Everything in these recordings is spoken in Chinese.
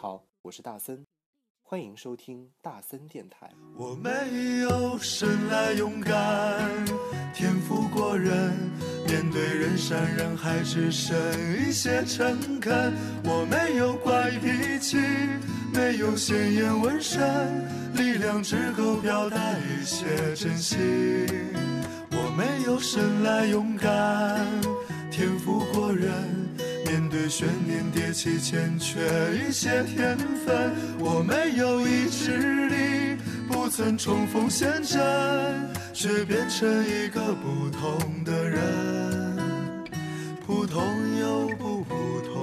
好，我是大森，欢迎收听大森电台。我没有生来勇敢，天赋过人，面对人山人海只剩一些诚恳。我没有怪脾气，没有鲜艳纹身，力量只够表达一些真心。我没有生来勇敢，天赋过人，悬念迭起欠缺一些天分。我没有意志力，不曾冲锋陷阵，却变成一个不同的人，普通又不普通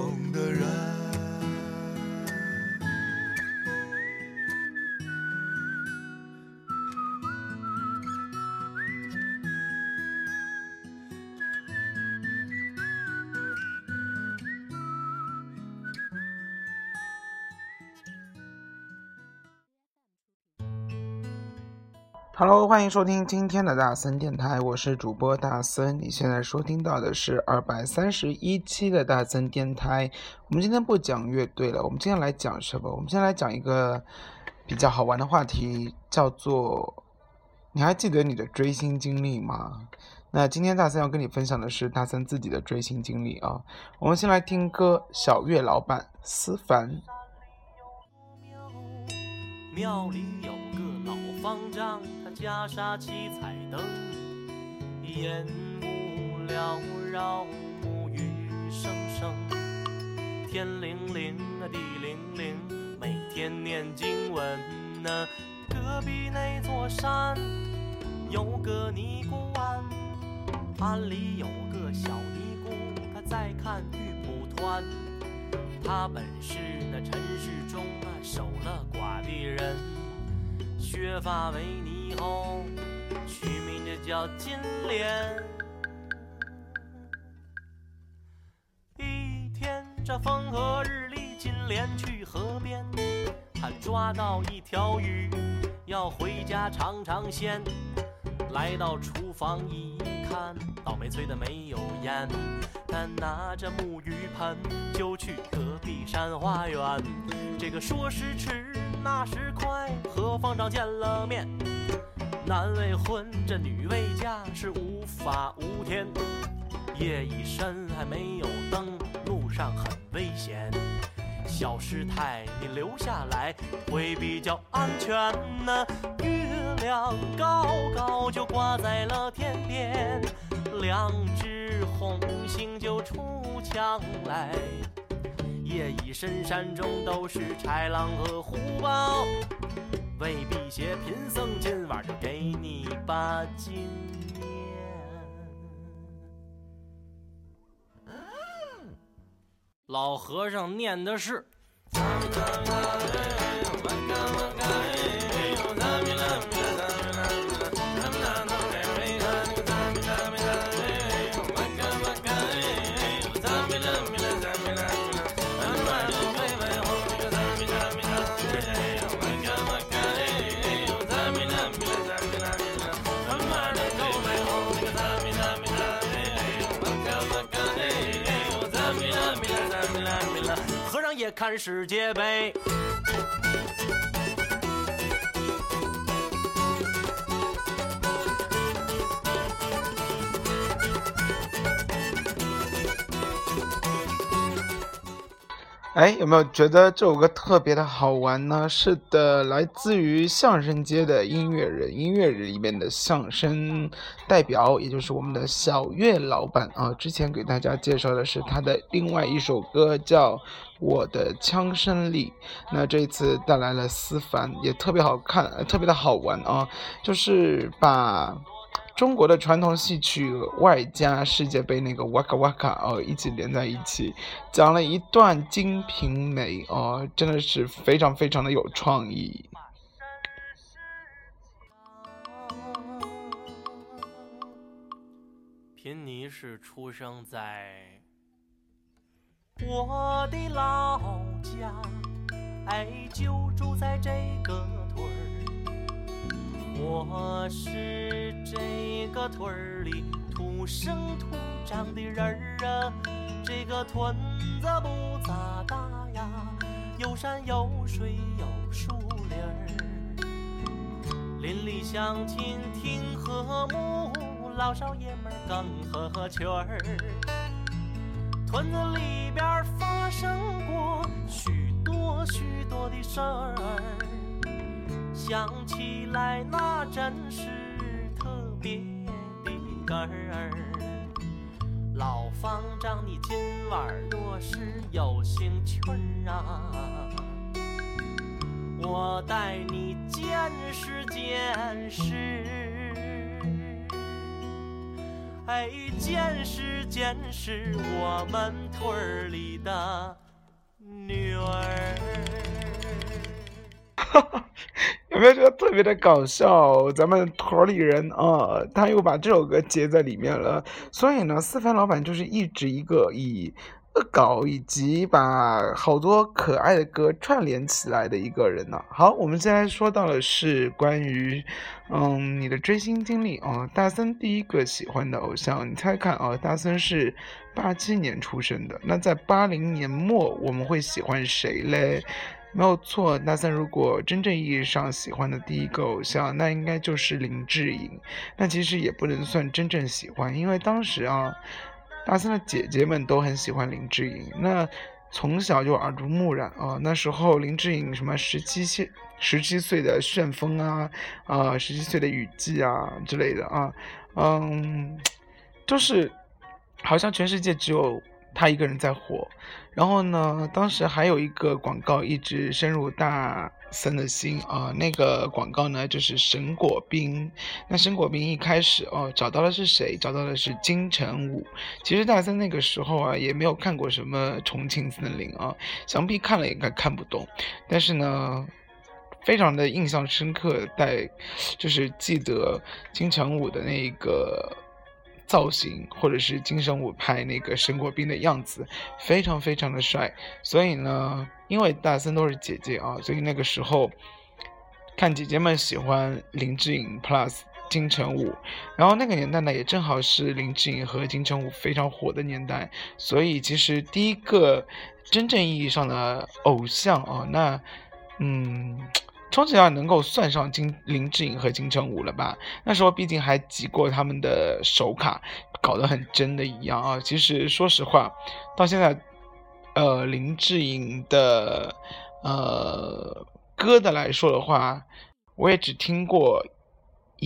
Hello，欢迎收听今天的大森电台，我是主播大森。你现在收听到的是二百三十一期的大森电台。我们今天不讲乐队了，我们今天来讲什么？我们今天来讲一个比较好玩的话题，叫做“你还记得你的追星经历吗？”那今天大森要跟你分享的是大森自己的追星经历啊。我们先来听歌，小月老板思凡。庙里有个老方丈，袈裟七彩灯，烟雾缭绕，沐雨声声，天灵灵啊地灵灵，每天念经文呐。隔壁那座山有个尼姑庵，庵里有个小尼姑，她在看玉蒲团。他本是那尘世中啊守了寡的人，削发为尼后，取名这叫金莲。一天这风和日丽，金莲去河边，他抓到一条鱼，要回家尝尝鲜。来到厨房一看，倒霉催的没有烟，他拿着木鱼盆就去隔壁山花园。这个说时迟，那时快，和方丈见了面，男未婚，这女未嫁，是无法无天。夜已深，还没有灯，路上很危险。小师太，你留下来会比较安全呢。月亮高高就挂在了天边，两只红星就出墙来。夜已深，山中都是豺狼和虎豹，为避邪贫僧今晚就给你把金念。老和尚念的是。看世界杯。哎，有没有觉得这首歌特别的好玩呢？是的，来自于相声界的音乐人，音乐人里面的相声代表，也就是我们的小岳老板啊。之前给大家介绍的是他的另外一首歌，叫《我的枪声里》。那这次带来了思凡，也特别好看，特别的好玩啊，就是把。中国的传统戏曲外加世界杯那个哇卡哇卡哦，一起连在一起，讲了一段《金瓶梅》哦，真的是非常非常的有创意。贫尼是出生在我的老家，哎，就住在这个屯儿。我是这个屯里土生土长的人儿啊，这个屯子不咋大呀，有山有水有树林儿，邻里乡亲挺和睦，老少爷们儿更合群儿。屯子里边儿发生过许多许多的事儿，想起来那真是特别的哏儿。老方丈，你今晚若是有兴趣儿啊，我带你见识见识。哎，见识见识我们屯儿里的女儿。有没有觉得特别的搞笑？咱们屯里人啊，他又把这首歌接在里面了。所以呢，四番老板就是一直一个以恶搞以及把好多可爱的歌串联起来的一个人呢。好，我们现在说到的是关于嗯你的追星经历啊。大森第一个喜欢的偶像，你猜看啊？大森是八七年出生的，那在八零年末我们会喜欢谁嘞？没有错，大森如果真正意义上喜欢的第一个偶像，那应该就是林志颖。那其实也不能算真正喜欢，因为当时啊，大森的姐姐们都很喜欢林志颖，那从小就耳濡目染啊。那时候林志颖什么十七岁、十七岁的旋风啊，啊，十七岁的雨季啊之类的啊，嗯，就是好像全世界只有。他一个人在火，然后呢，当时还有一个广告一直深入大森的心啊，那个广告呢就是神果冰。那神果冰一开始哦，找到的是谁？找到的是金城武。其实大森那个时候啊，也没有看过什么重庆森林啊，想必看了应该看不懂。但是呢，非常的印象深刻，带就是记得金城武的那个。造型或者是金城武拍那个神国兵的样子，非常非常的帅。所以呢，因为大森都是姐姐啊，所以那个时候看姐姐们喜欢林志颖 plus 金城武，然后那个年代呢也正好是林志颖和金城武非常火的年代，所以其实第一个真正意义上的偶像啊，那嗯。充其量能够算上金林志颖和金城武了吧？那时候毕竟还集过他们的手卡，搞得很真的一样啊。其实说实话，到现在，呃，林志颖的呃歌的来说的话，我也只听过。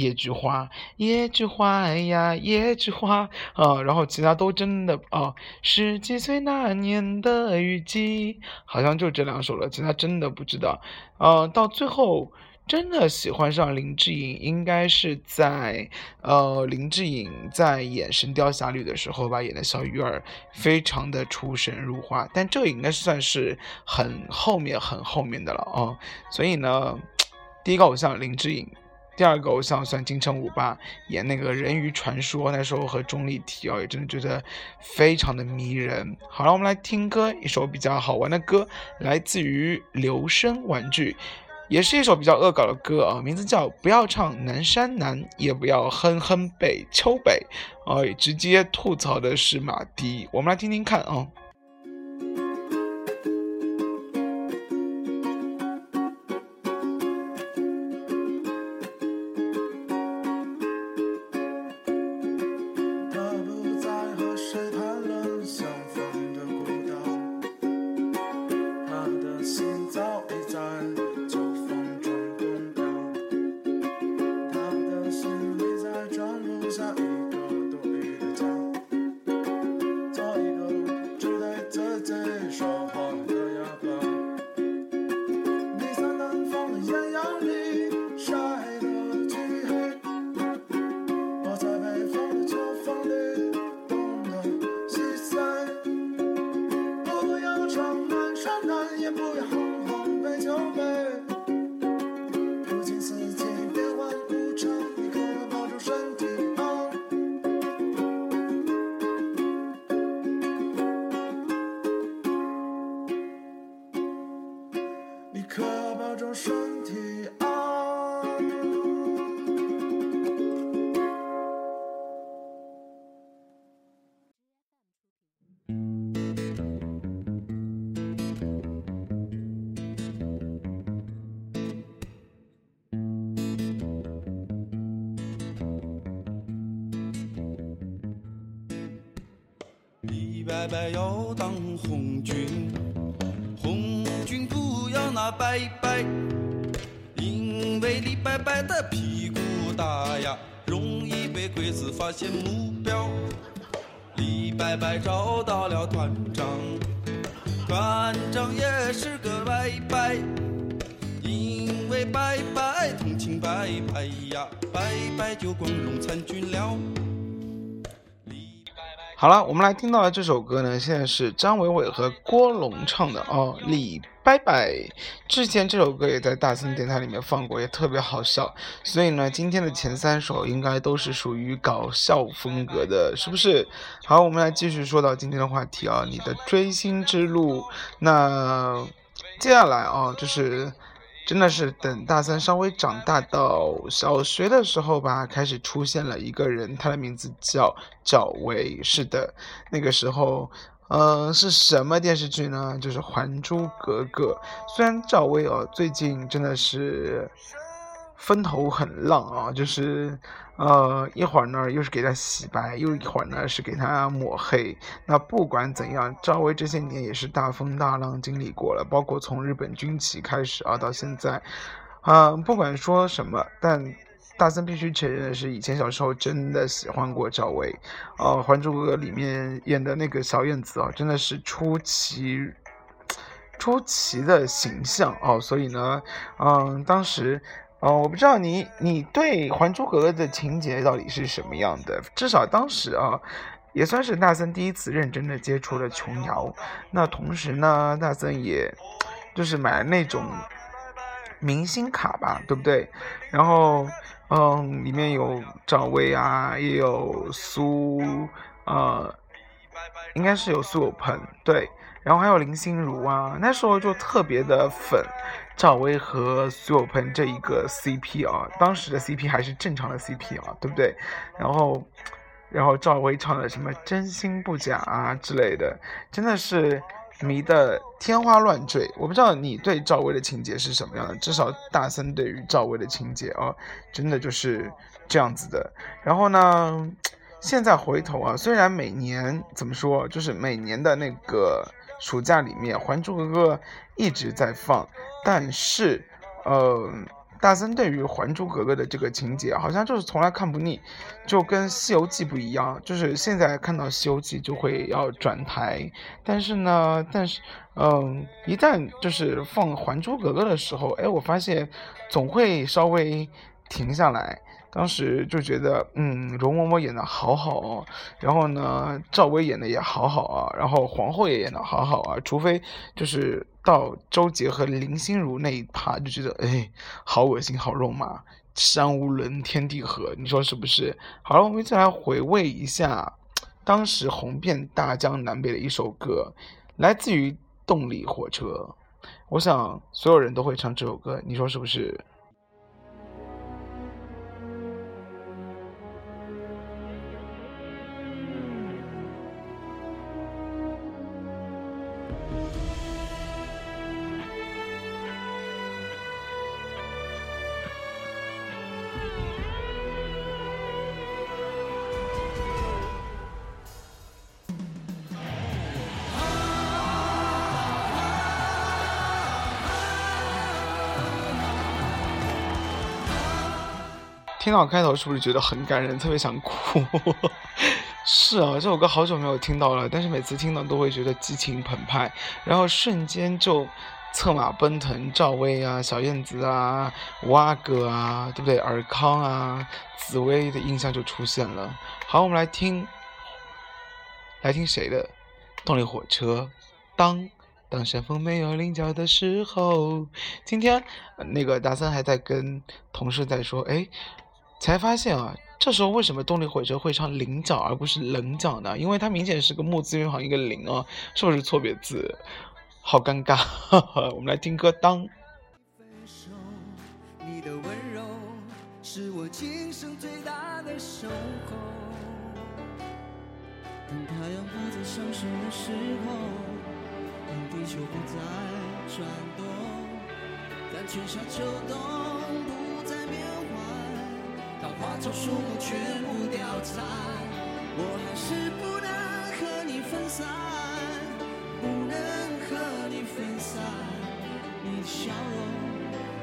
野菊花，野菊花哎呀，野菊花啊，然后其他都真的啊，十几岁那年的雨季，好像就这两首了，其他真的不知道。呃，到最后真的喜欢上林志颖，应该是在呃林志颖在演《神雕侠侣》的时候吧，演的小鱼儿，非常的出神入化。但这应该算是很后面很后面的了啊，所以呢，第一个偶像林志颖。第二个偶像算金城武吧，演那个人鱼传说，那时候和钟丽缇哦，也真的觉得非常的迷人。好了，我们来听歌，一首比较好玩的歌，来自于留声玩具，也是一首比较恶搞的歌啊，名字叫不要唱南山南，也不要哼哼北秋北，哦，直接吐槽的是马迪，我们来听听看啊。拜拜要当红军，红军不要那拜拜，因为李白白的屁股大呀，容易被鬼子发现目标。李白白找到了团长，团长也是个拜拜，因为拜拜同情拜拜呀，拜拜就光荣参军了。好了，我们来听到的这首歌呢，现在是张伟伟和郭龙唱的哦，《李拜拜》。之前这首歌也在大森电台里面放过，也特别好笑。所以呢，今天的前三首应该都是属于搞笑风格的，是不是？好，我们来继续说到今天的话题啊，你的追星之路。那接下来啊，就是。真的是等大三稍微长大到小学的时候吧，开始出现了一个人，他的名字叫赵薇。是的，那个时候，嗯、是什么电视剧呢？就是《还珠格格》。虽然赵薇哦，最近真的是风头很浪啊，就是呃一会儿呢又是给他洗白，又一会儿呢是给他抹黑。那不管怎样，赵薇这些年也是大风大浪经历过了，包括从日本军旗开始啊到现在，啊、不管说什么，但。大森必须承认的是，以前小时候真的喜欢过赵薇，呃，《还珠格格》里面演的那个小燕子啊，真的是出奇出奇的形象哦，所以呢，嗯，当时，呃，我不知道你你对《还珠格格》的情节到底是什么样的，至少当时啊，也算是大森第一次认真的接触了琼瑶。那同时呢，大森也就是买那种明星卡吧，对不对？然后，嗯，里面有赵薇啊，也有苏，呃，应该是有苏有朋，对。然后还有林心如啊，那时候就特别的粉赵薇和苏有朋这一个 CP 啊，当时的 CP 还是正常的 CP 啊，对不对？然后，然后赵薇唱的什么真心不假啊之类的，真的是迷得天花乱坠。我不知道你对赵薇的情节是什么样的，至少大森对于赵薇的情节啊，真的就是这样子的。然后呢，现在回头啊，虽然每年怎么说，就是每年的那个暑假里面，《还珠格格》一直在放，但是，呃，大森对于《还珠格格》的这个情节，好像就是从来看不腻，就跟《西游记》不一样，就是现在看到《西游记》就会要转台，但是呢，但是，嗯，一旦就是放《还珠格格》的时候，哎，我发现总会稍微停下来。当时就觉得，嗯，容嬷嬷演的好好哦，然后呢，赵薇演的也好好啊，然后皇后也演的好好啊，除非就是到周杰和林心如那一趴，就觉得，哎，好恶心，好肉麻，山无棱，天地合，你说是不是？好了，我们再来回味一下当时红遍大江南北的一首歌，来自于动力火车，我想所有人都会唱这首歌，你说是不是？听到开头是不是觉得很感人，特别想哭？是啊，这首歌好久没有听到了，但是每次听到都会觉得激情澎湃，然后瞬间就策马奔腾，赵薇啊、小燕子啊、五阿哥啊，对不对？尔康啊、紫薇的印象就出现了。好，我们来听，来听谁的？动力火车，当。当山峰没有棱角的时候，今天、那个大森还在跟同事在说，哎，才发现啊，这时候为什么动力火车会唱菱角而不是棱角呢？因为它明显是个木字边旁一个菱啊，是不是错别字？好尴尬。我们来听歌，当分手，你的温柔是我今生最大的守候。当太阳不再上升的时候，当地球不再转动，当春夏秋冬换，当花草树木全部凋残，我还是不能和你分散，不能和你分散。你的笑容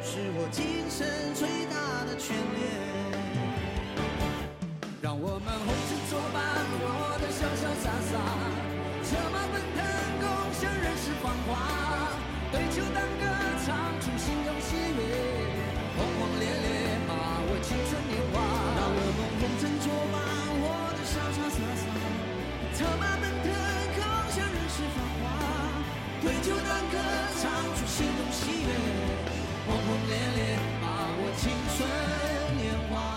是我今生最大的眷恋。让我们红尘作伴，活得潇潇洒洒，策马奔腾，共享人世繁华。对酒当歌，唱出心中喜悦，轰轰烈烈，我青春年华。让我们红尘作伴，我的潇潇洒洒，策马奔腾，共享人世繁华。对酒当歌，唱出心中喜悦，轰轰烈烈，把握青春年华。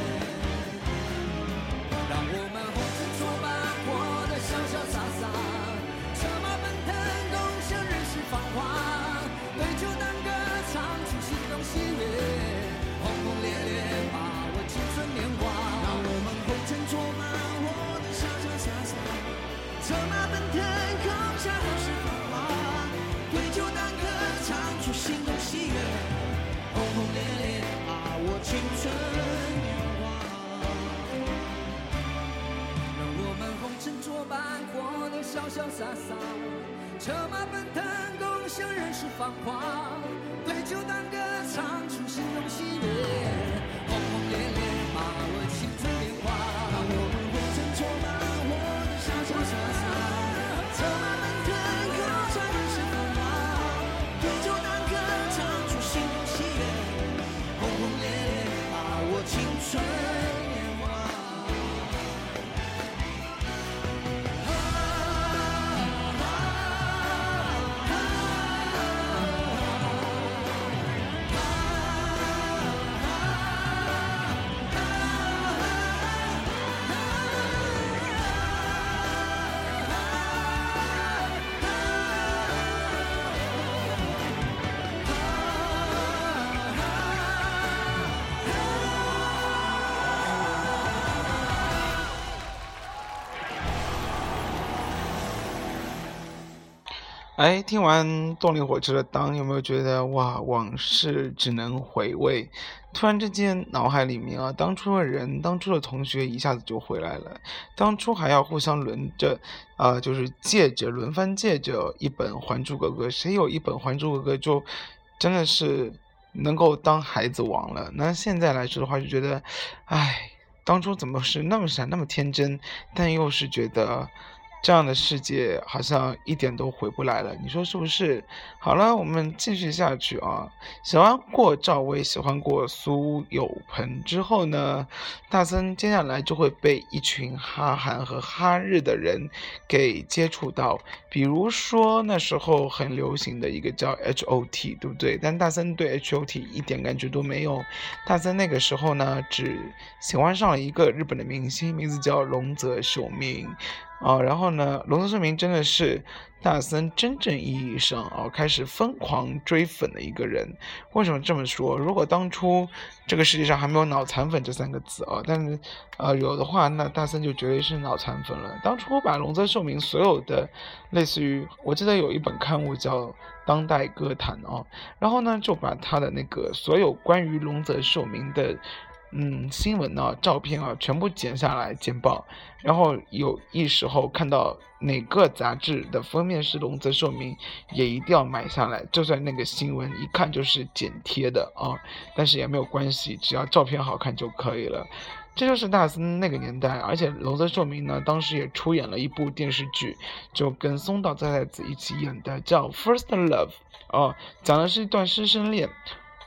潇潇洒洒，策马奔腾，共享人世繁华。对酒当歌，唱出心中喜悦，轰轰烈烈，把握青春哎，听完动力火车的《当》，有没有觉得哇，往事只能回味？突然之间，脑海里面啊，当初的人，当初的同学一下子就回来了。当初还要互相轮着，啊、就是借着轮番借着一本《还珠格格》，谁有一本《还珠格格》就真的是能够当孩子王了。那现在来说的话，就觉得，哎，当初怎么是那么傻，那么天真，但又是觉得。这样的世界好像一点都回不来了，你说是不是？好了，我们继续下去啊。喜欢过赵薇，喜欢过苏有朋之后呢，大森接下来就会被一群哈韩和哈日的人给接触到，比如说那时候很流行的一个叫 H O T，对不对？但大森对 H O T 一点感觉都没有。大森那个时候呢，只喜欢上了一个日本的明星，名字叫龙泽秀明。啊，然后呢，龙泽秀明真的是大森真正意义上啊开始疯狂追粉的一个人。为什么这么说？如果当初这个世界上还没有“脑残粉”这三个字啊，但是呃有的话，那大森就绝对是脑残粉了。当初我把龙泽秀明所有的类似于，我记得有一本刊物叫《当代歌坛》啊，然后呢就把他的那个所有关于龙泽秀明的。嗯，新闻啊、照片啊，全部剪下来剪报，然后有一时候看到哪个杂志的封面是龙泽秀明，也一定要买下来。就算那个新闻一看就是剪贴的啊，但是也没有关系，只要照片好看就可以了。这就是大森那个年代，而且龙泽秀明呢，当时也出演了一部电视剧，就跟松岛菜菜子一起演的，叫《First Love》哦，讲的是一段师生恋。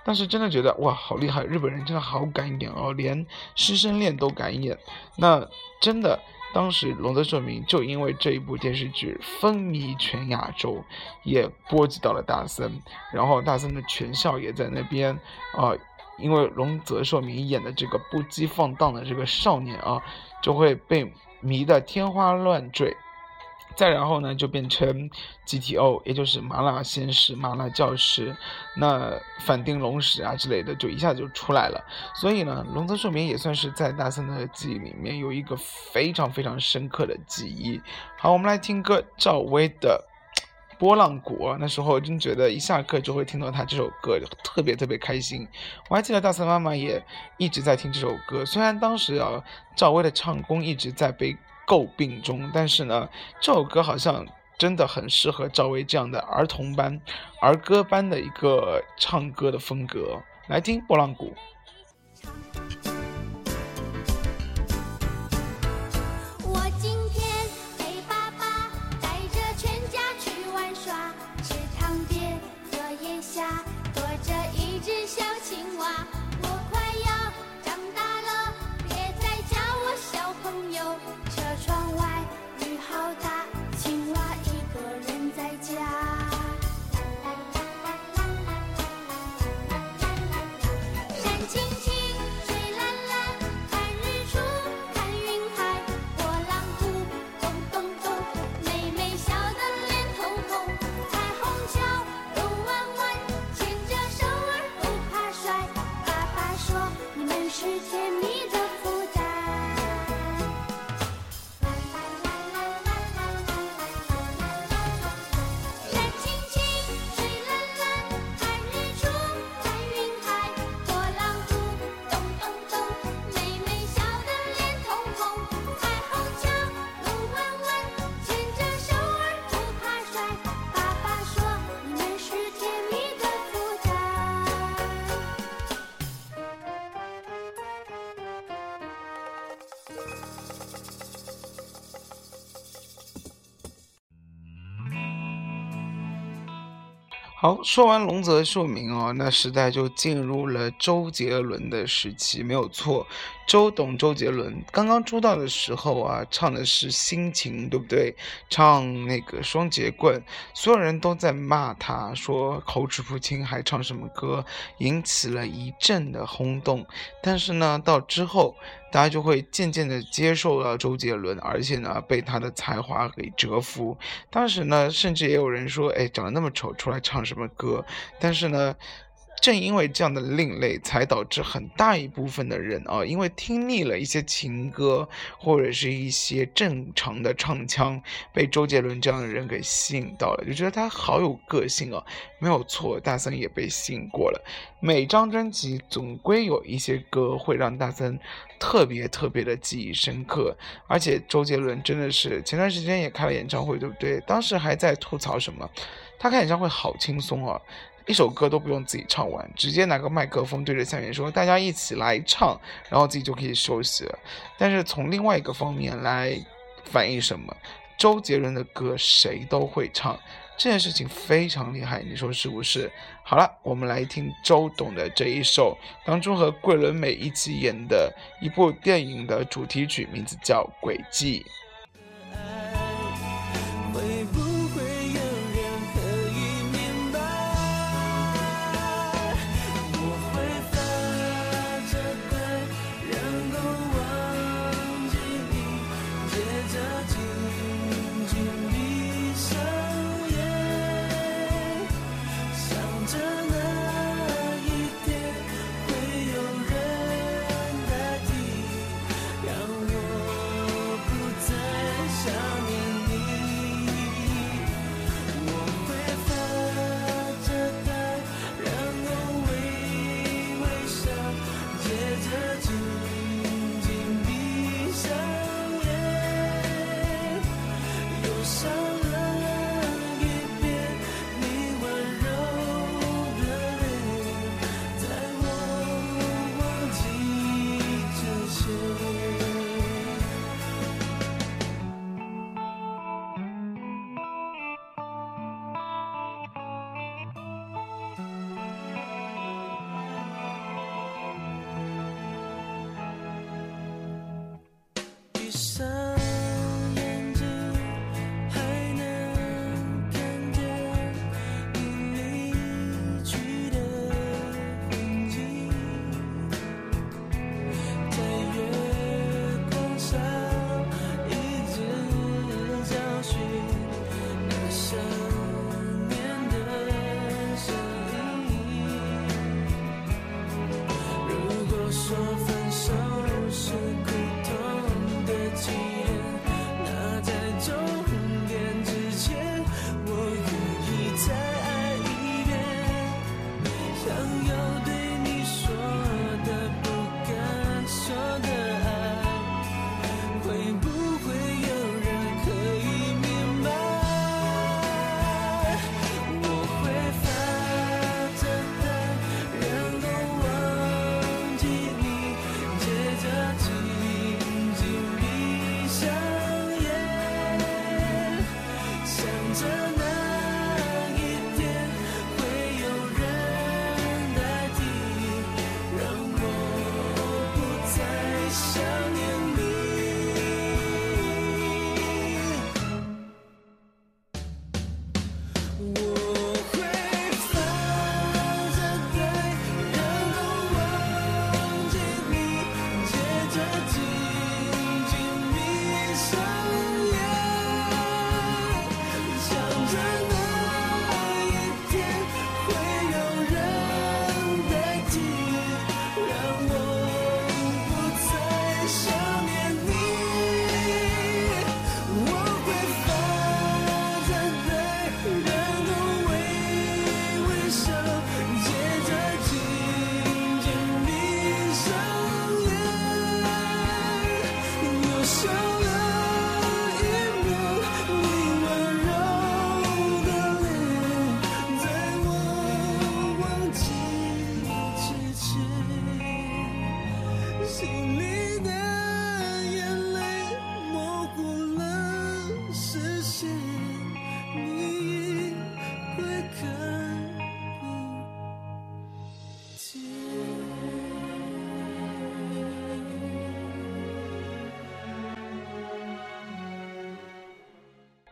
但是真的觉得哇，好厉害！日本人真的好敢演哦，连师生恋都敢演。那真的，当时龙泽秀明就因为这一部电视剧风靡全亚洲，也波及到了大森，然后大森的全校也在那边啊。因为龙泽秀明演的这个不羁放荡的这个少年啊，就会被迷得天花乱坠。再然后呢，就变成 GTO，也就是麻辣鲜师、麻辣教师，那反町隆史啊之类的，就一下就出来了。所以呢，龙泽寿明也算是在大森的记忆里面有一个非常非常深刻的记忆。好，我们来听歌，赵薇的。波浪鼓，那时候真觉得一下课就会听到他这首歌，特别特别开心。我还记得大森妈妈也一直在听这首歌，虽然当时啊赵薇的唱功一直在被诟病中，但是呢，这首歌好像真的很适合赵薇这样的儿童班、儿歌班的一个唱歌的风格。来听《拨浪鼓》。我今天陪爸爸带着全家去玩耍，池塘边荷叶下躲着一只小青蛙。好，说完龙泽秀明哦，那时代就进入了周杰伦的时期，没有错。周董、周杰伦刚刚出道的时候啊，唱的是《心情》，对不对？唱那个《双截棍》，所有人都在骂他，说口齿不清，还唱什么歌，引起了一阵的轰动。但是呢，到之后，大家就会渐渐的接受了周杰伦，而且呢，被他的才华给折服。当时呢，甚至也有人说，哎，长得那么丑，出来唱什么歌？但是呢。正因为这样的另类，才导致很大一部分的人啊，因为听腻了一些情歌或者是一些正常的唱腔，被周杰伦这样的人给吸引到了，就觉得他好有个性啊。没有错，大森也被吸引过了。每张专辑总归有一些歌会让大森特别特别的记忆深刻，而且周杰伦真的是前段时间也开了演唱会，对不对？当时还在吐槽什么，他开演唱会好轻松啊。一首歌都不用自己唱完，直接拿个麦克风对着下面说：“大家一起来唱，然后自己就可以休息了。”但是从另外一个方面来反映什么？周杰伦的歌谁都会唱，这件事情非常厉害，你说是不是？好了，我们来听周董的这一首当初和桂纶镁一起演的一部电影的主题曲，名字叫《轨迹》。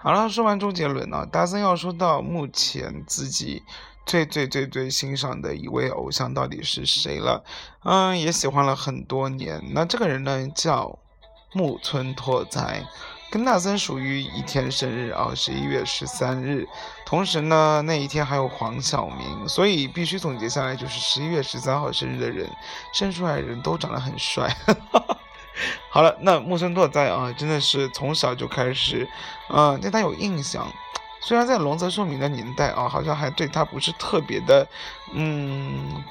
好了，说完周杰伦呢，大森要说到目前自己最最最最欣赏的一位偶像到底是谁了？嗯，也喜欢了很多年。那这个人呢叫木村拓哉，跟大森属于一天生日啊，十一月十三日。同时呢，那一天还有黄晓明，所以必须总结下来就是十一月十三号生日的人，生出来的人都长得很帅。好了，那木村拓哉啊，真的是从小就开始，嗯、对他有印象。虽然在龙泽秀明的年代啊，好像还对他不是特别的，嗯，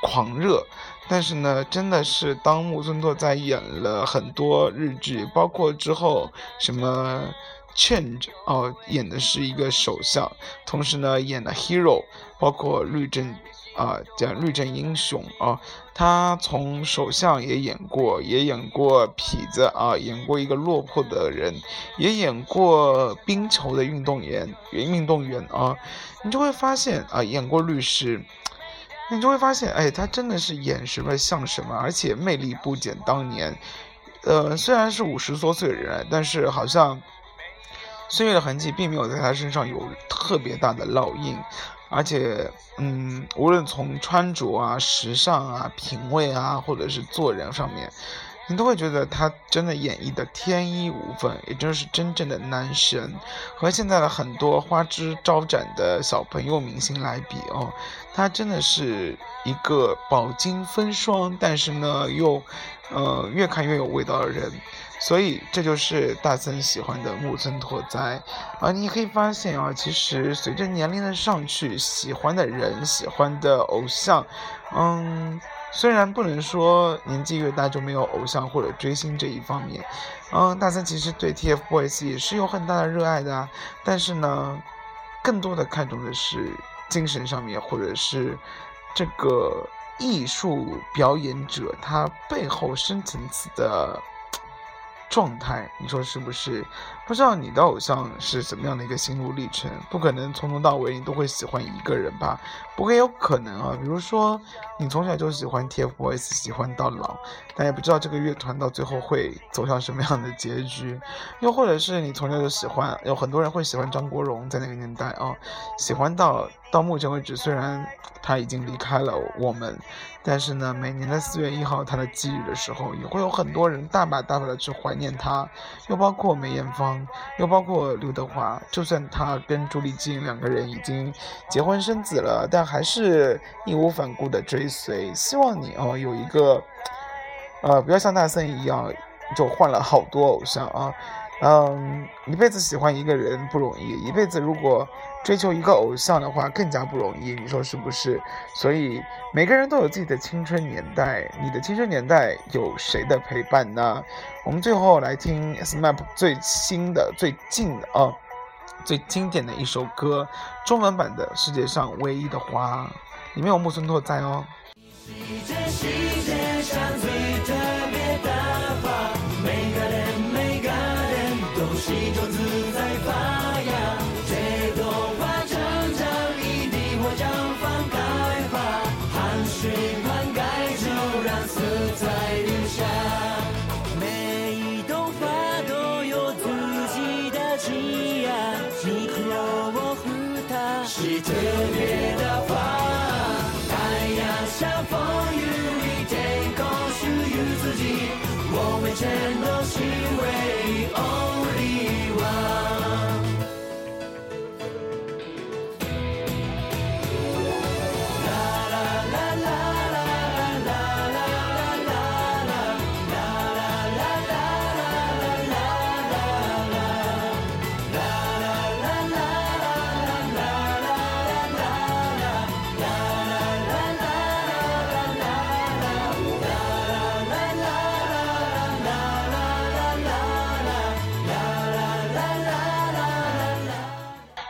狂热，但是呢，真的是当木村拓哉演了很多日剧，包括之后什么 Change 哦，演的是一个首相，同时呢演了 Hero，包括律政啊，讲律政英雄啊，他从首相也演过，也演过痞子啊，演过一个落魄的人，也演过冰球的运动员，运动员啊，你就会发现啊，演过律师。你就会发现，哎，他真的是演什么像什么，而且魅力不减当年。呃，虽然是五十多岁的人，但是好像岁月的痕迹并没有在他身上有特别大的烙印，而且，嗯，无论从穿着啊、时尚啊、品味啊，或者是做人上面，你都会觉得他真的演绎的天衣无缝，也就是真正的男神。和现在的很多花枝招展的小朋友明星来比哦，他真的是一个饱经风霜，但是呢又，呃，越看越有味道的人。所以这就是大森喜欢的木村拓哉啊！你可以发现啊，其实随着年龄的上去，喜欢的人、喜欢的偶像，嗯，虽然不能说年纪越大就没有偶像或者追星这一方面，嗯，大森其实对 TFBOYS 也是有很大的热爱的啊，但是呢，更多的看重的是精神上面，或者是这个艺术表演者他背后深层次的。状态，你说是不是？不知道你的偶像是怎么样的一个心路历程？不可能从头到尾你都会喜欢一个人吧？不过也有可能啊，比如说你从小就喜欢 TFBOYS，喜欢到老，但也不知道这个乐团到最后会走向什么样的结局。又或者是你从小就喜欢，有很多人会喜欢张国荣，在那个年代啊，喜欢到到目前为止，虽然他已经离开了我们，但是呢，每年的四月一号他的忌日的时候，也会有很多人大把大把的去怀念他，又包括梅艳芳。又包括刘德华，就算他跟朱丽金两个人已经结婚生子了，但还是义无反顾的追随。希望你哦有一个，呃，不要像大森一样就换了好多偶像啊。嗯，一辈子喜欢一个人不容易，一辈子如果追求一个偶像的话更加不容易，你说是不是？所以每个人都有自己的青春年代，你的青春年代有谁的陪伴呢？我们最后来听 SMAP 最新的、最近的啊，最经典的一首歌，中文版的《世界上唯一的花》，里面有木村拓哉哦。这世界上人都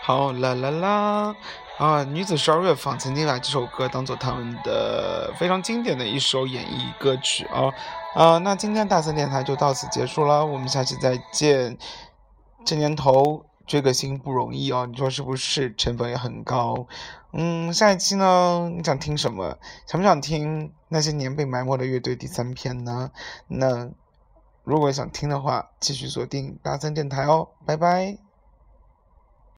好啦啦啦啊！女子十二乐坊曾经把这首歌当做他们的非常经典的一首演绎歌曲啊啊！那今天大森电台就到此结束了，我们下期再见。这年头追个星不容易哦，你说是不是？成本也很高。嗯，下一期呢，你想听什么？想不想听那些年被埋没的乐队第三篇呢？那如果想听的话，继续锁定大森电台哦，拜拜。